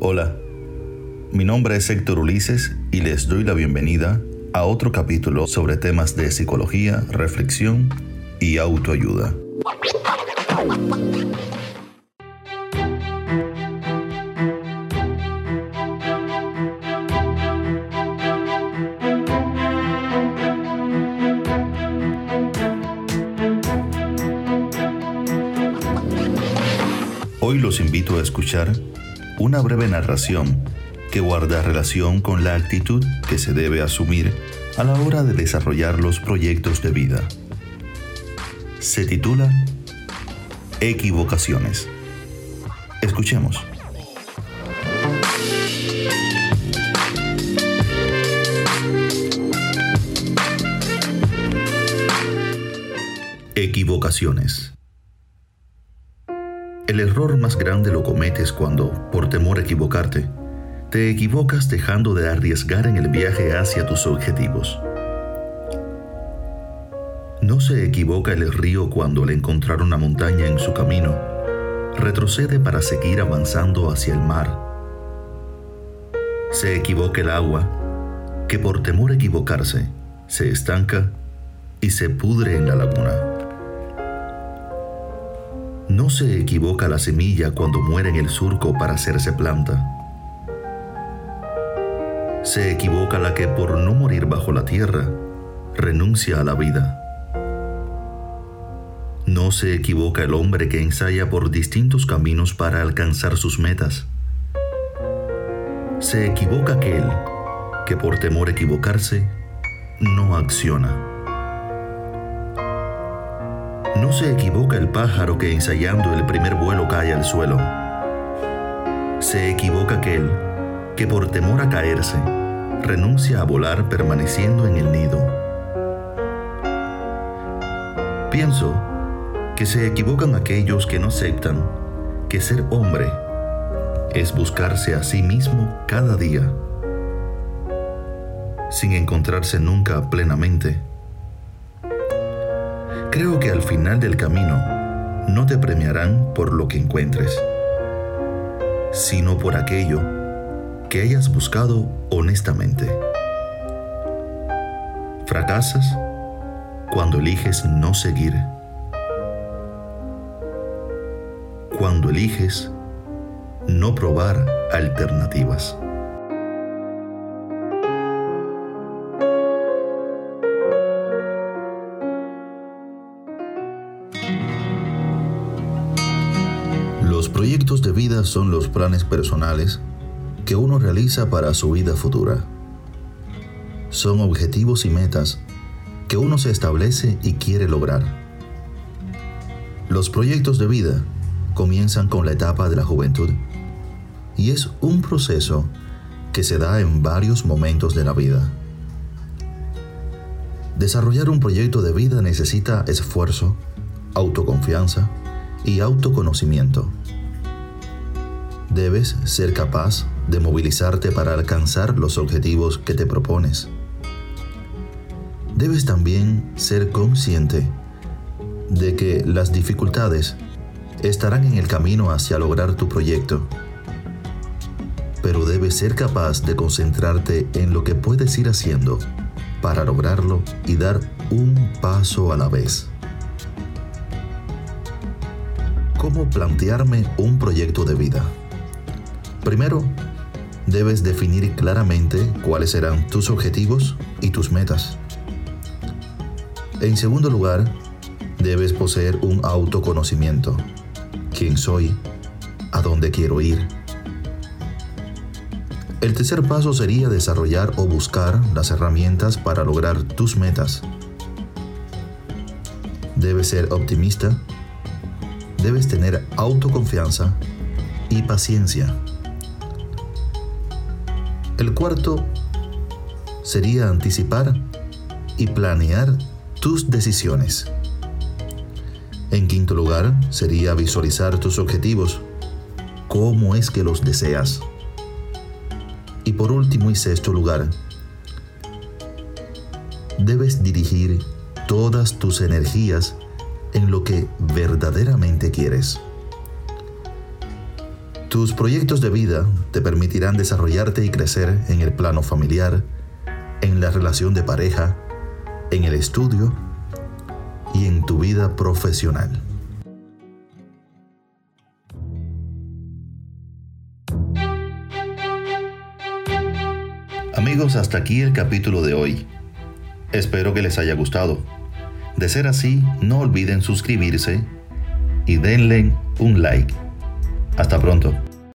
Hola, mi nombre es Héctor Ulises y les doy la bienvenida a otro capítulo sobre temas de psicología, reflexión y autoayuda. Hoy los invito a escuchar una breve narración que guarda relación con la actitud que se debe asumir a la hora de desarrollar los proyectos de vida. Se titula Equivocaciones. Escuchemos. Equivocaciones. El error más grande lo cometes cuando, por temor a equivocarte, te equivocas dejando de arriesgar en el viaje hacia tus objetivos. No se equivoca el río cuando al encontrar una montaña en su camino, retrocede para seguir avanzando hacia el mar. Se equivoca el agua, que por temor a equivocarse, se estanca y se pudre en la laguna. No se equivoca la semilla cuando muere en el surco para hacerse planta. Se equivoca la que por no morir bajo la tierra renuncia a la vida. No se equivoca el hombre que ensaya por distintos caminos para alcanzar sus metas. Se equivoca aquel que por temor a equivocarse no acciona. No se equivoca el pájaro que ensayando el primer vuelo cae al suelo. Se equivoca aquel que por temor a caerse renuncia a volar permaneciendo en el nido. Pienso que se equivocan aquellos que no aceptan que ser hombre es buscarse a sí mismo cada día, sin encontrarse nunca plenamente. Creo que al final del camino no te premiarán por lo que encuentres, sino por aquello que hayas buscado honestamente. Fracasas cuando eliges no seguir, cuando eliges no probar alternativas. Proyectos de vida son los planes personales que uno realiza para su vida futura. Son objetivos y metas que uno se establece y quiere lograr. Los proyectos de vida comienzan con la etapa de la juventud y es un proceso que se da en varios momentos de la vida. Desarrollar un proyecto de vida necesita esfuerzo, autoconfianza y autoconocimiento. Debes ser capaz de movilizarte para alcanzar los objetivos que te propones. Debes también ser consciente de que las dificultades estarán en el camino hacia lograr tu proyecto, pero debes ser capaz de concentrarte en lo que puedes ir haciendo para lograrlo y dar un paso a la vez. ¿Cómo plantearme un proyecto de vida? Primero, debes definir claramente cuáles serán tus objetivos y tus metas. En segundo lugar, debes poseer un autoconocimiento. ¿Quién soy? ¿A dónde quiero ir? El tercer paso sería desarrollar o buscar las herramientas para lograr tus metas. Debes ser optimista, debes tener autoconfianza y paciencia. El cuarto sería anticipar y planear tus decisiones. En quinto lugar, sería visualizar tus objetivos, cómo es que los deseas. Y por último y sexto lugar, debes dirigir todas tus energías en lo que verdaderamente quieres. Tus proyectos de vida te permitirán desarrollarte y crecer en el plano familiar, en la relación de pareja, en el estudio y en tu vida profesional. Amigos, hasta aquí el capítulo de hoy. Espero que les haya gustado. De ser así, no olviden suscribirse y denle un like. Hasta pronto.